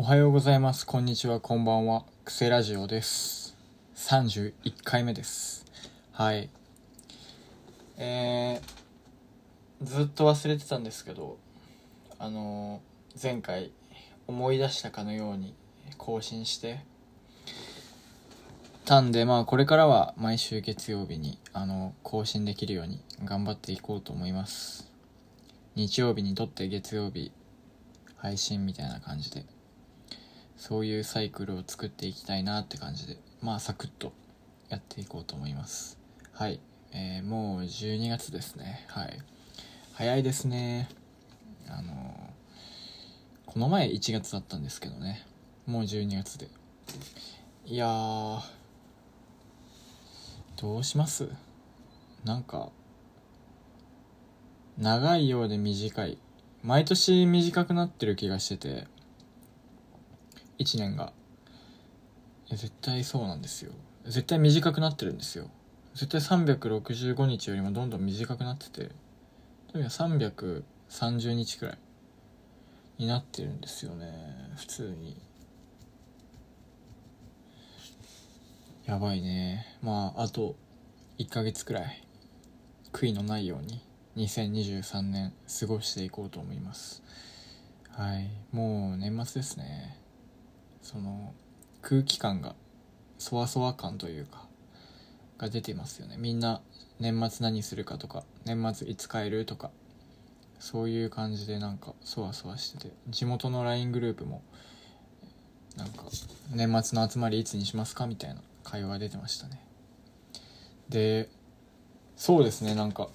おはようございます。こんにちは。こんばんは。クセラジオです。31回目です。はい。えー、ずっと忘れてたんですけど、あのー前回思い出したかのように更新してたんで、まあこれからは毎週月曜日に、あの、更新できるように頑張っていこうと思います。日曜日にとって月曜日配信みたいな感じでそういうサイクルを作っていきたいなって感じでまあサクッとやっていこうと思います。はい、えーもう12月ですね。はい。早いですね。あのーこの前1月だったんですけどね。もう12月で。いやーどうします？なんか長いようで短い。毎年短くなってる気がしてて1年が。絶対そうなんですよ。絶対短くなってるんですよ。絶対365日よりもどんどん短くなってて。とにかく330日くらいになってるんですよね。普通に。やばいね。まああと1ヶ月くらい。悔いのないように。2023年過ごしていこうと思います。はい。もう年末ですね。その空気感がそわそわ感というかが出てますよね。みんな年末何するかとか年末いつ帰るとかそういう感じでなんかそわそわしてて地元の LINE グループもなんか年末の集まりいつにしますかみたいな会話が出てましたね。でそうですねなんか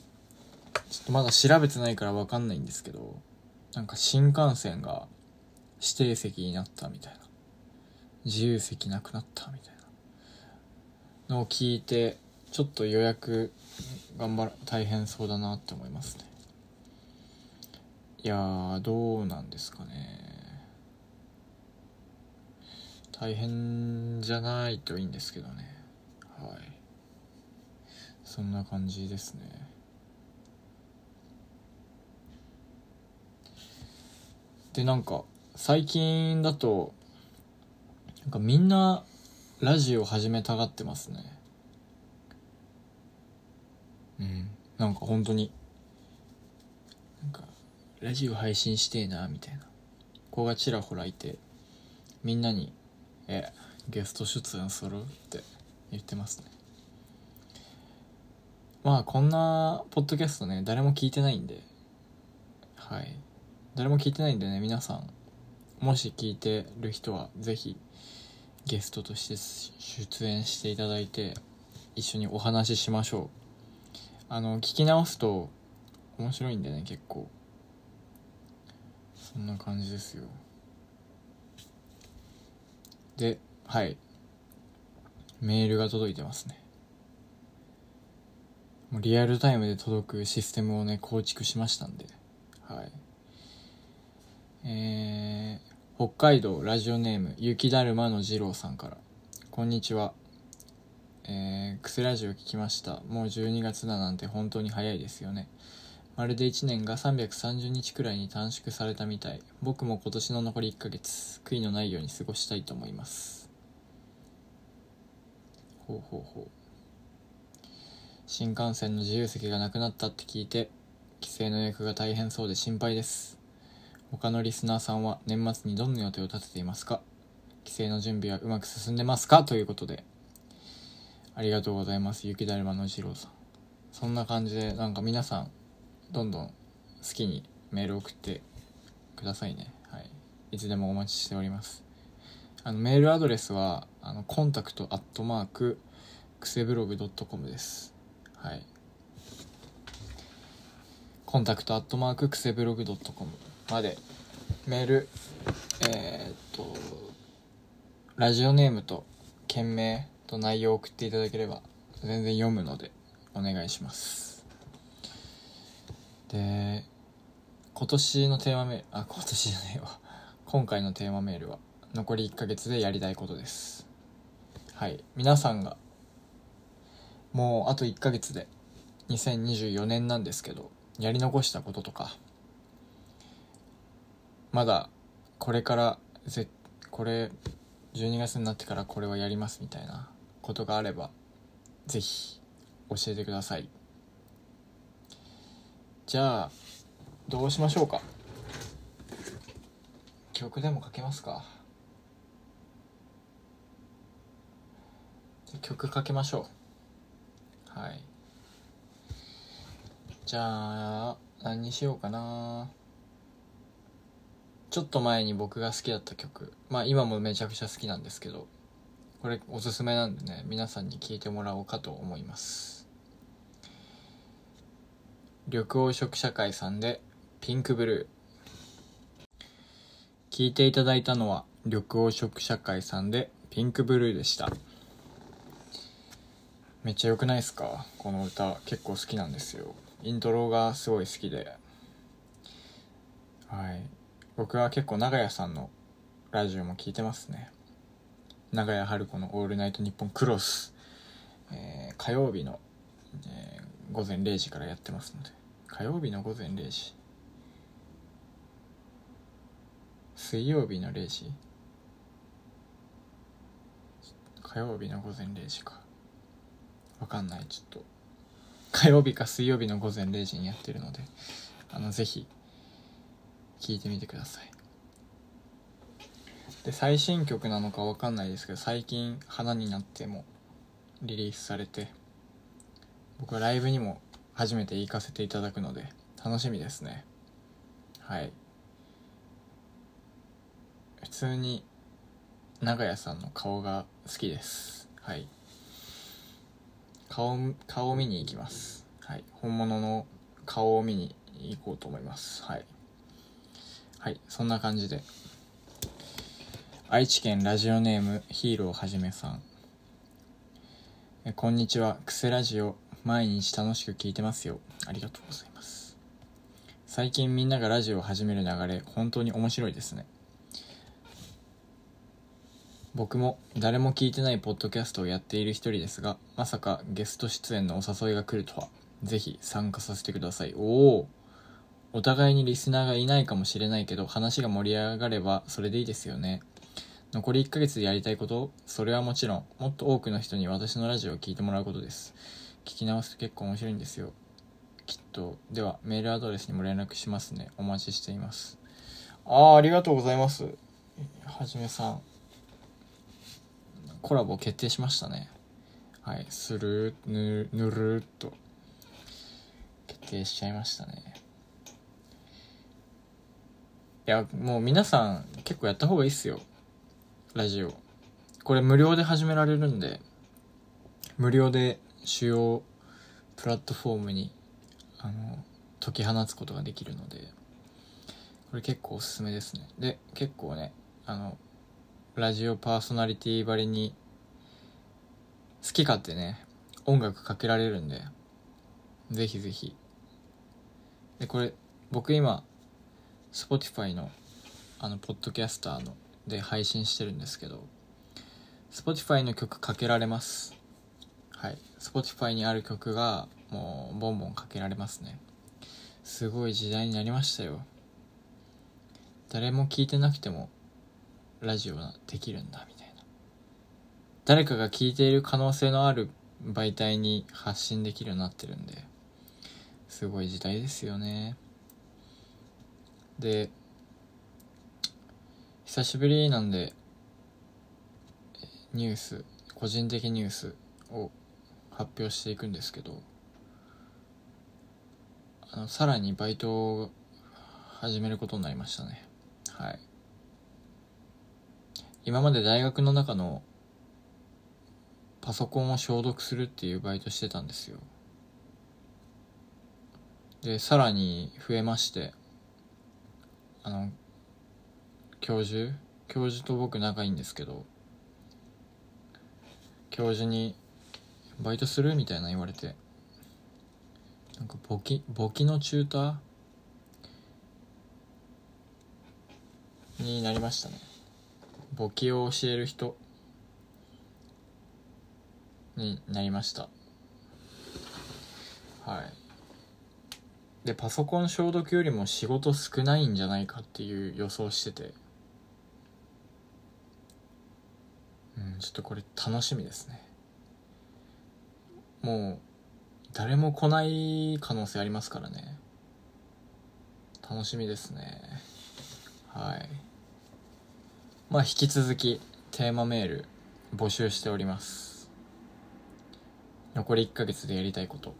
ちょっとまだ調べてないから分かんないんですけどなんか新幹線が指定席になったみたいな。自由席なくなったみたいなのを聞いてちょっと予約頑張ら大変そうだなって思いますね。いやどうなんですかね。大変じゃないといいんですけどね。はい。そんな感じですね。でなんか最近だとなんかみんなラジオ始めたがってますね。うん。なんか本当に。なんかラジオ配信してえなみたいな。子がちらほらいてみんなに「えゲスト出演する?」って言ってますね。まあこんなポッドキャストね誰も聞いてないんで。はい。誰も聞いてないんでね皆さん。もし聞いてる人はぜひゲストとして出演していただいて一緒にお話ししましょう。あの聞き直すと面白いんでね結構。そんな感じですよ。ではい。メールが届いてますね。もうリアルタイムで届くシステムをね構築しましたんで。はい。えー北海道ラジオネーム雪だるまの二郎さんから。こんにちは。えー、クセラジオ聞きました。もう12月だなんて本当に早いですよね。まるで1年が330日くらいに短縮されたみたい。僕も今年の残り1ヶ月悔いのないように過ごしたいと思います。ほうほうほう。新幹線の自由席がなくなったって聞いて帰省の予約が大変そうで心配です。他のリスナーさんは年末にどんな予定を立てていますか？帰省の準備はうまく進んでますか？ということで。ありがとうございます。雪だるまの次郎さん。そんな感じでなんか皆さんどんどん好きにメール送ってくださいね。はい。いつでもお待ちしております。あのメールアドレスはあのコンタクトアットマーククセブログドットコムです。はい。コンタクトアットマーククセブログドットコム。まで。メール。えーっとラジオネームと件名と内容を送っていただければ全然読むのでお願いします。で今年のテーマメールあ今年じゃないわ。今回のテーマメールは残り1ヶ月でやりたいことです。はい。皆さんがもうあと1ヶ月で2024年なんですけどやり残したこととかまだこれからぜこれ12月になってからこれはやりますみたいなことがあればぜひ教えてください。じゃあどうしましょうか？曲でもかけますか？曲かけましょう。はい。じゃあ何にしようかな。ちょっと前に僕が好きだった曲。まあ今もめちゃくちゃ好きなんですけど。これおすすめなんでね皆さんに聴いてもらおうかと思います。緑黄色社会さんでピンクブルー。聴いていただいたのは緑黄色社会さんでピンクブルーでした。めっちゃ良くないですか？この歌結構好きなんですよ。イントロがすごい好きで。はい。僕は結構長屋さんのラジオも聞いてますね。長屋春子の「オールナイトニッポンクロス」えー、火曜日の、えー、午前0時からやってますので。火曜日の午前0時。水曜日の0時？火曜日の午前0時か。わかんない。ちょっと。火曜日か水曜日の午前0時にやってるので。あのぜひ聴いてみてください。で最新曲なのかわかんないですけど最近「花になって」もリリースされて僕はライブにも初めて行かせていただくので楽しみですね。はい。普通に長屋さんの顔が好きです。はい。顔顔を見に行きます。はい。本物の顔を見に行こうと思います。はい。はいそんな感じで。愛知県ラジオネームヒーローはじめさん。えこんにちは。クセラジオ毎日楽しく聞いてますよ。ありがとうございます。最近みんながラジオを始める流れ本当に面白いですね。僕も誰も聞いてないポッドキャストをやっている一人ですが、まさかゲスト出演のお誘いが来るとは、ぜひ参加させてください。おおお互いにリスナーがいないかもしれないけど、話が盛り上がればそれでいいですよね。残り1ヶ月でやりたいことそれはもちろん、もっと多くの人に私のラジオを聴いてもらうことです。聞き直すと結構面白いんですよ。きっと。では、メールアドレスにも連絡しますね。お待ちしています。ああ、ありがとうございます。はじめさん。コラボ決定しましたねはいするぬぬるっと決定しちゃいましたねいやもう皆さん結構やった方がいいっすよ。ラジオ。これ無料で始められるんで無料で主要プラットフォームにあの解き放つことができるのでこれ結構おすすめですね。で結構ねあのラジオパーソナリティばりに好き勝手ね音楽かけられるんでぜひぜひ。でこれ僕今 Spotify のあのポッドキャスターので配信してるんですけど Spotify の曲かけられます。はい。Spotify にある曲がもうボンボンかけられますね。すごい時代になりましたよ。誰も聞いてなくてもラジオができるんだみたいな。誰かが聞いている可能性のある媒体に発信できるようになってるんですごい時代ですよね。で久しぶりなんでニュース個人的ニュースを発表していくんですけどあのさらにバイトを始めることになりましたね。はい。今まで大学の中のパソコンを消毒するっていうバイトしてたんですよ。でさらに増えましてあの教授？教授と僕仲いいんですけど教授に「バイトする?」みたいな言われてなんか簿記簿記のチューター？になりましたね。簿記を教える人？になりました。はい。でパソコン消毒よりも仕事少ないんじゃないかっていう予想してて。うんちょっとこれ楽しみですね。もう誰も来ない可能性ありますからね。楽しみですね。はい。まあ引き続きテーマメール募集しております。残り1ヶ月でやりたいこと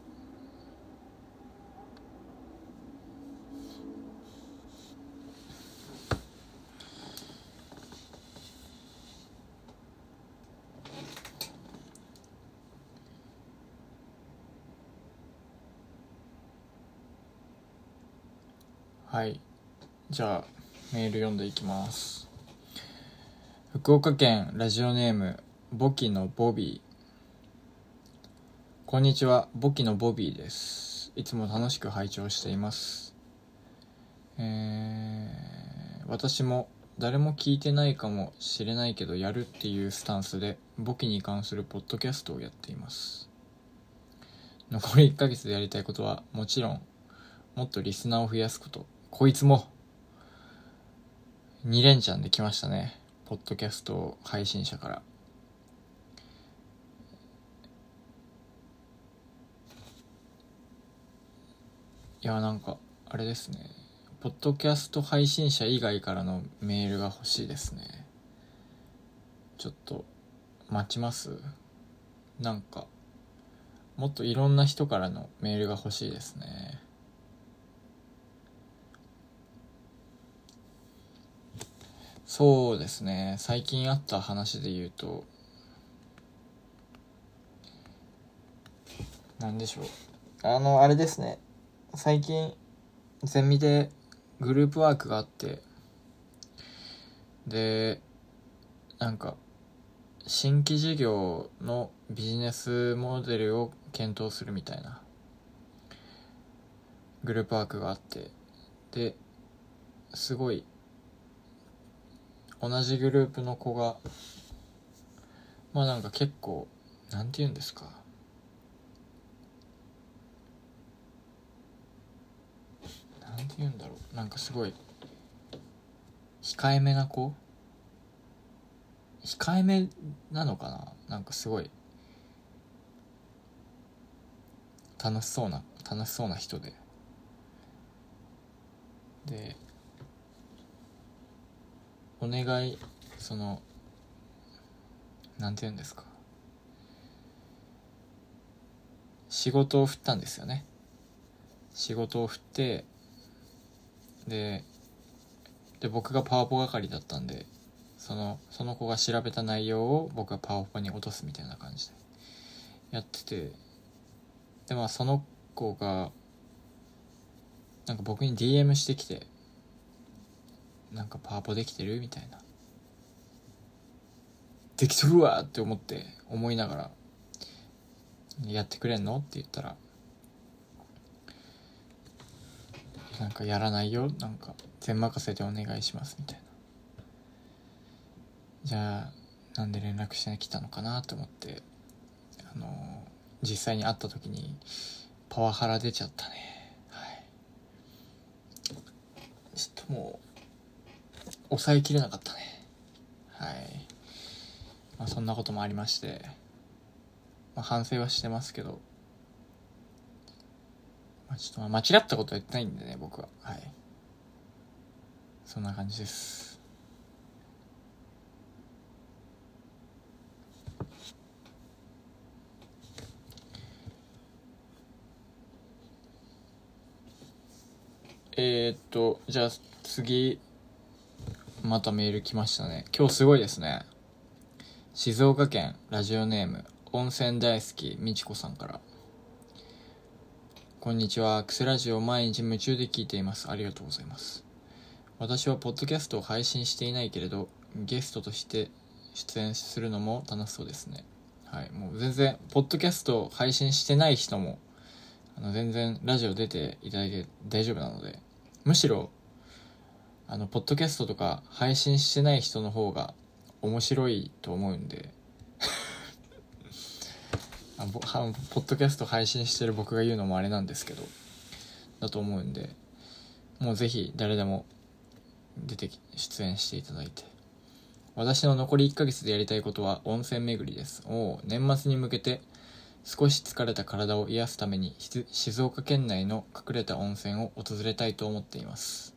はいじゃあメール読んでいきます。福岡県ラジオネームボキのボビー。こんにちはボキのボビーです。いつも楽しく拝聴しています。えー、私も誰も聞いてないかもしれないけどやるっていうスタンスで簿記に関するポッドキャストをやっています。残り1ヶ月でやりたいことはもちろんもっとリスナーを増やすこと。こいつも、2連チャンで来ましたね。ポッドキャスト配信者から。いや、なんか、あれですね。ポッドキャスト配信者以外からのメールが欲しいですね。ちょっと、待ちます？なんか、もっといろんな人からのメールが欲しいですね。そうですね。最近あった話で言うと何でしょう。あのあれですね。最近ゼミでグループワークがあってでなんか新規事業のビジネスモデルを検討するみたいなグループワークがあってですごい同じグループの子がまあなんか結構なんて言うんですか。なんて言うんだろう。なんかすごい控えめな子？控えめなのかな？なんかすごい楽しそうな楽しそうな人で。でお願いそのなんて言うんですか。仕事を振ったんですよね。仕事を振ってでで僕がパワポ係だったんでそのその子が調べた内容を僕がパワポに落とすみたいな感じでやっててでまあその子がなんか僕に DM してきてなんかパワポできてる？みたいな。できとるわって思って思いながらやってくれんの？って言ったらなんかやらないよ？なんか全任せでお願いしますみたいな。じゃあなんで連絡してきたのかなと思ってあの実際に会った時にパワハラ出ちゃったね。はい。ちょっともう抑えきれなかったね。はい、まあ、そんなこともありまして、まあ、反省はしてますけど、まあ、ちょっと間違ったことは言ってないんでね僕は。はい。そんな感じです。えー、っとじゃあ次。またメール来ましたね。今日すごいですね。静岡県ラジオネーム温泉大好きみちこさんから。こんにちは。クセラジオ毎日夢中で聞いています。ありがとうございます。私はポッドキャストを配信していないけれど、ゲストとして出演するのも楽しそうですね。はい。もう全然、ポッドキャストを配信してない人も、あの、全然ラジオ出ていただいて大丈夫なので、むしろあのポッドキャストとか配信してない人の方が面白いと思うんで あポッドキャスト配信してる僕が言うのもあれなんですけどだと思うんでもうぜひ誰でも出て出演していただいて私の残り1ヶ月でやりたいことは温泉巡りです。お、年末に向けて少し疲れた体を癒すために静岡県内の隠れた温泉を訪れたいと思っています。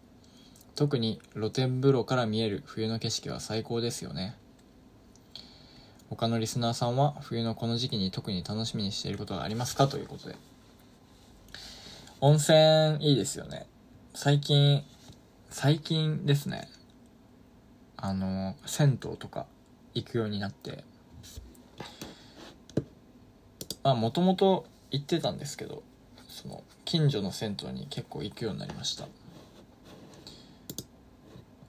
特に露天風呂から見える冬の景色は最高ですよね。他のリスナーさんは冬のこの時期に特に楽しみにしていることはありますか？ということで。温泉いいですよね。最近、最近ですね。あの、銭湯とか行くようになって、まあもともと行ってたんですけど、その、近所の銭湯に結構行くようになりました。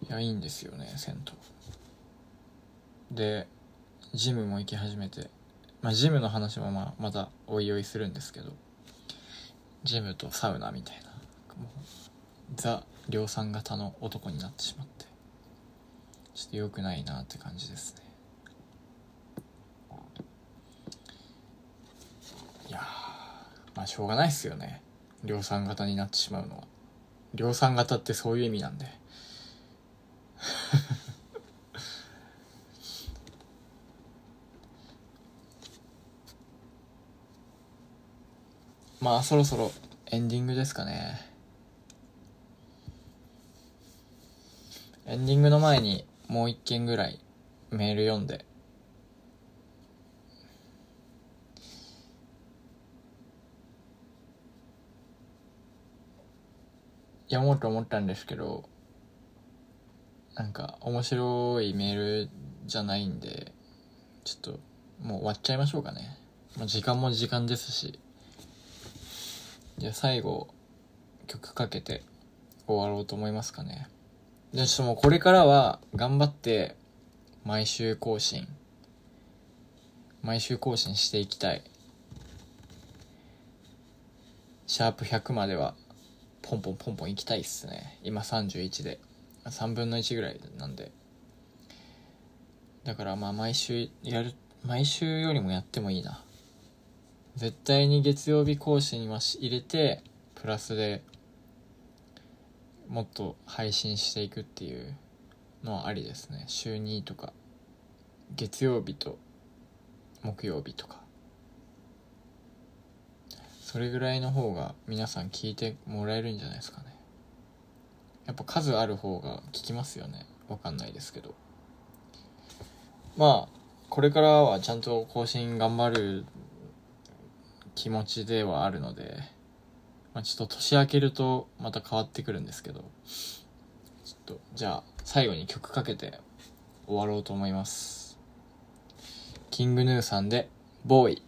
いや、いいんですよね、銭湯。で、ジムも行き始めて、まあジムの話もまあまたおいおいするんですけど、ジムとサウナみたいな、ザ量産型の男になってしまって、ちょっと良くないなって感じですね。いや、まあしょうがないっすよね。量産型になってしまうのは。量産型ってそういう意味なんで。まあそろそろエンディングですかね。エンディングの前にもう一件ぐらいメール読んで読もうと思ったんですけどなんか面白いメールじゃないんでちょっともう終わっちゃいましょうかね。もう時間も時間ですし。じゃあ最後曲かけて終わろうと思いますかね。じゃあちょっともうこれからは頑張って毎週更新。毎週更新していきたい。シャープ100まではポンポンポンポンいきたいっすね。今31で。3分の1ぐらいなんで。だからまあ毎週やる毎週よりもやってもいいな。絶対に月曜日更新は入れてプラスでもっと配信していくっていうのはありですね。週2とか。月曜日と木曜日とか。それぐらいの方が皆さん聞いてもらえるんじゃないですかね。やっぱ数ある方が聞きますよねわかんないですけどまあこれからはちゃんと更新頑張る気持ちではあるのでまあ、ちょっと年明けるとまた変わってくるんですけど、ちょっと、じゃあ、最後に曲かけて終わろうと思います。キングヌーさんで、ボーイ。